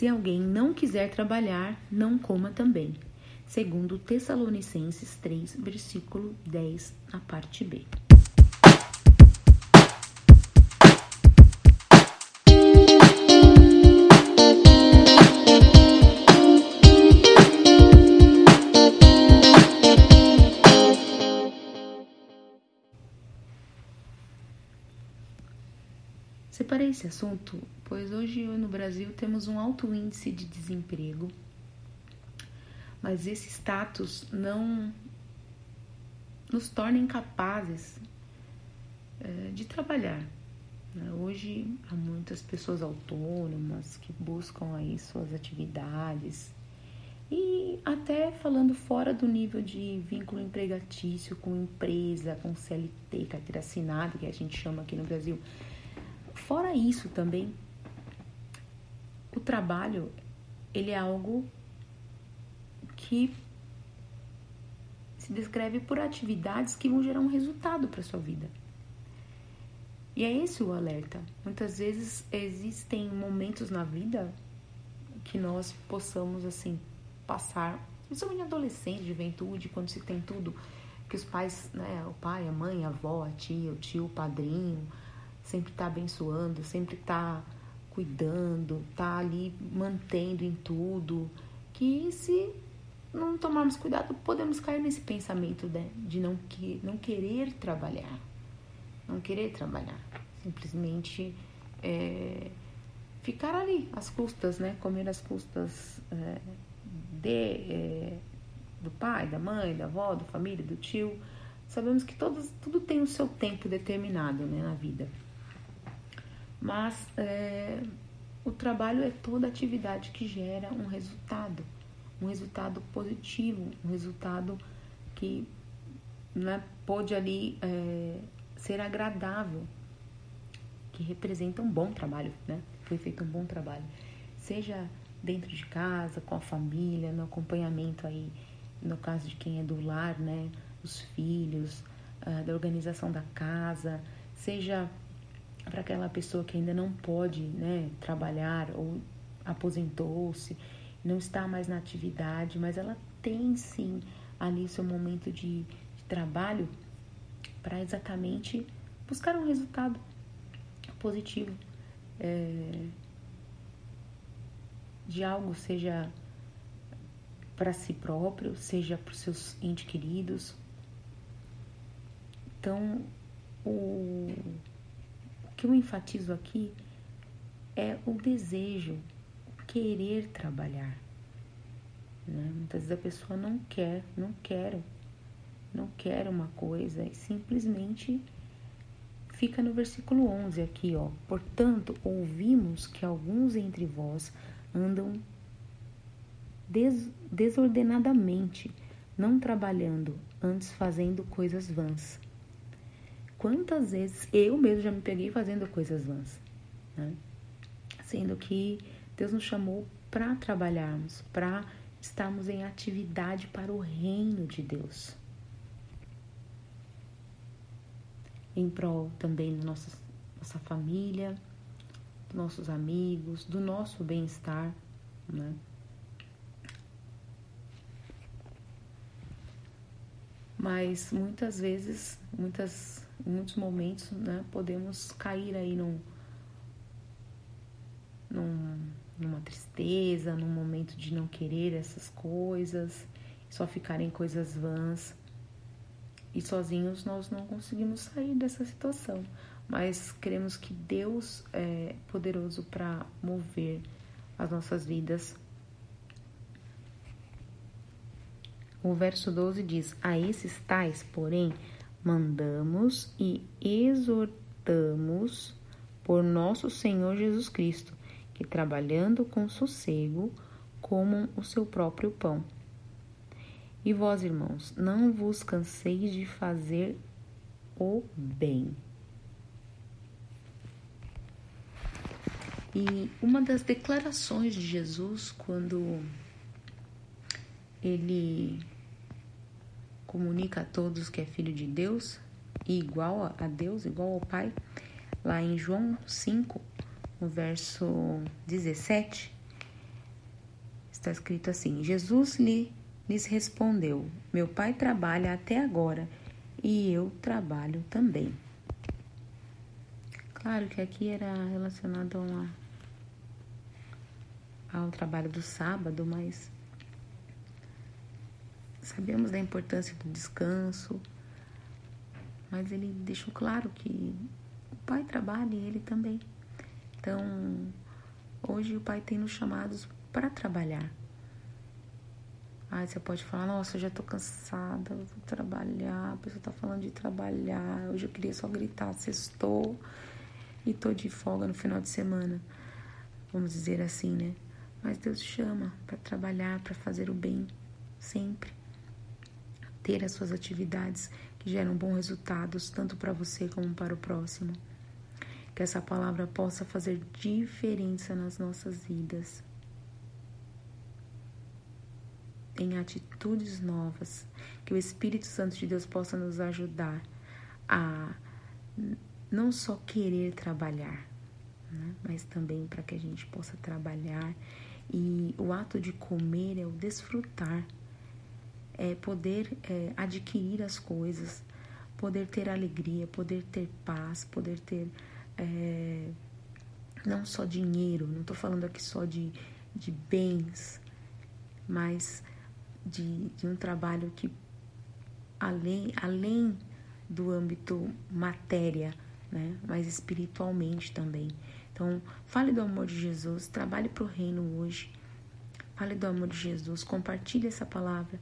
Se alguém não quiser trabalhar, não coma também. Segundo Tessalonicenses 3, versículo 10, na parte B. Separei esse assunto, pois hoje no Brasil temos um alto índice de desemprego, mas esse status não nos torna incapazes é, de trabalhar. Né? Hoje há muitas pessoas autônomas que buscam aí suas atividades e até falando fora do nível de vínculo empregatício com empresa, com CLT, carteira assinada, que a gente chama aqui no Brasil Fora isso também, o trabalho ele é algo que se descreve por atividades que vão gerar um resultado para sua vida. E é esse o alerta. Muitas vezes existem momentos na vida que nós possamos assim passar, principalmente adolescente, juventude, quando se tem tudo, que os pais, né, o pai, a mãe, a avó, a tia, o tio, o padrinho, sempre está abençoando, sempre está cuidando, está ali mantendo em tudo, que se não tomarmos cuidado, podemos cair nesse pensamento né, de não, que, não querer trabalhar. Não querer trabalhar. Simplesmente é, ficar ali, às custas, né? Comer às custas é, de, é, do pai, da mãe, da avó, da família, do tio. Sabemos que todos, tudo tem o seu tempo determinado né, na vida. Mas é, o trabalho é toda atividade que gera um resultado, um resultado positivo, um resultado que né, pode ali é, ser agradável, que representa um bom trabalho, né? Foi feito um bom trabalho, seja dentro de casa, com a família, no acompanhamento aí, no caso de quem é do lar, né? Os filhos, uh, da organização da casa, seja para aquela pessoa que ainda não pode né, trabalhar ou aposentou-se, não está mais na atividade, mas ela tem sim ali seu momento de, de trabalho para exatamente buscar um resultado positivo é, de algo, seja para si próprio, seja para os seus entes queridos. Então, o que eu enfatizo aqui é o desejo, o querer trabalhar. Né? Muitas vezes a pessoa não quer, não quero, não quer uma coisa e simplesmente fica no versículo 11 aqui, ó. Portanto, ouvimos que alguns entre vós andam des desordenadamente, não trabalhando, antes fazendo coisas vãs. Quantas vezes eu mesmo já me peguei fazendo coisas vãs, né? Sendo que Deus nos chamou para trabalharmos, para estarmos em atividade para o reino de Deus. Em prol também da nossa, nossa família, dos nossos amigos, do nosso bem-estar, né? Mas muitas vezes, muitas em muitos momentos, né, podemos cair aí num, num, numa tristeza, num momento de não querer essas coisas, só ficarem coisas vãs. E sozinhos nós não conseguimos sair dessa situação, mas queremos que Deus é poderoso para mover as nossas vidas. O verso 12 diz: A esses tais, porém, mandamos e exortamos por nosso Senhor Jesus Cristo, que trabalhando com sossego comam o seu próprio pão. E vós, irmãos, não vos canseis de fazer o bem. E uma das declarações de Jesus, quando ele comunica a todos que é filho de Deus e igual a Deus, igual ao Pai, lá em João 5, no verso 17, está escrito assim: Jesus lhe, lhes respondeu: Meu pai trabalha até agora e eu trabalho também. Claro que aqui era relacionado a uma, ao trabalho do sábado, mas sabemos da importância do descanso, mas ele deixou claro que o pai trabalha e ele também. Então, hoje o pai tem nos chamados para trabalhar. Aí você pode falar, nossa, eu já tô cansada, vou trabalhar, a pessoa tá falando de trabalhar, hoje eu queria só gritar, sextou e tô de folga no final de semana. Vamos dizer assim, né? Mas Deus chama para trabalhar, para fazer o bem, sempre. Ter as suas atividades que geram bons resultados, tanto para você como para o próximo. Que essa palavra possa fazer diferença nas nossas vidas. em atitudes novas, que o Espírito Santo de Deus possa nos ajudar a não só querer trabalhar, né, mas também para que a gente possa trabalhar e o ato de comer é o desfrutar, é poder é, adquirir as coisas, poder ter alegria, poder ter paz, poder ter é, não só dinheiro, não estou falando aqui só de, de bens, mas de, de um trabalho que além, além do âmbito matéria, né, mas espiritualmente também. Então, fale do amor de Jesus, trabalhe para o reino hoje. Fale do amor de Jesus, compartilhe essa palavra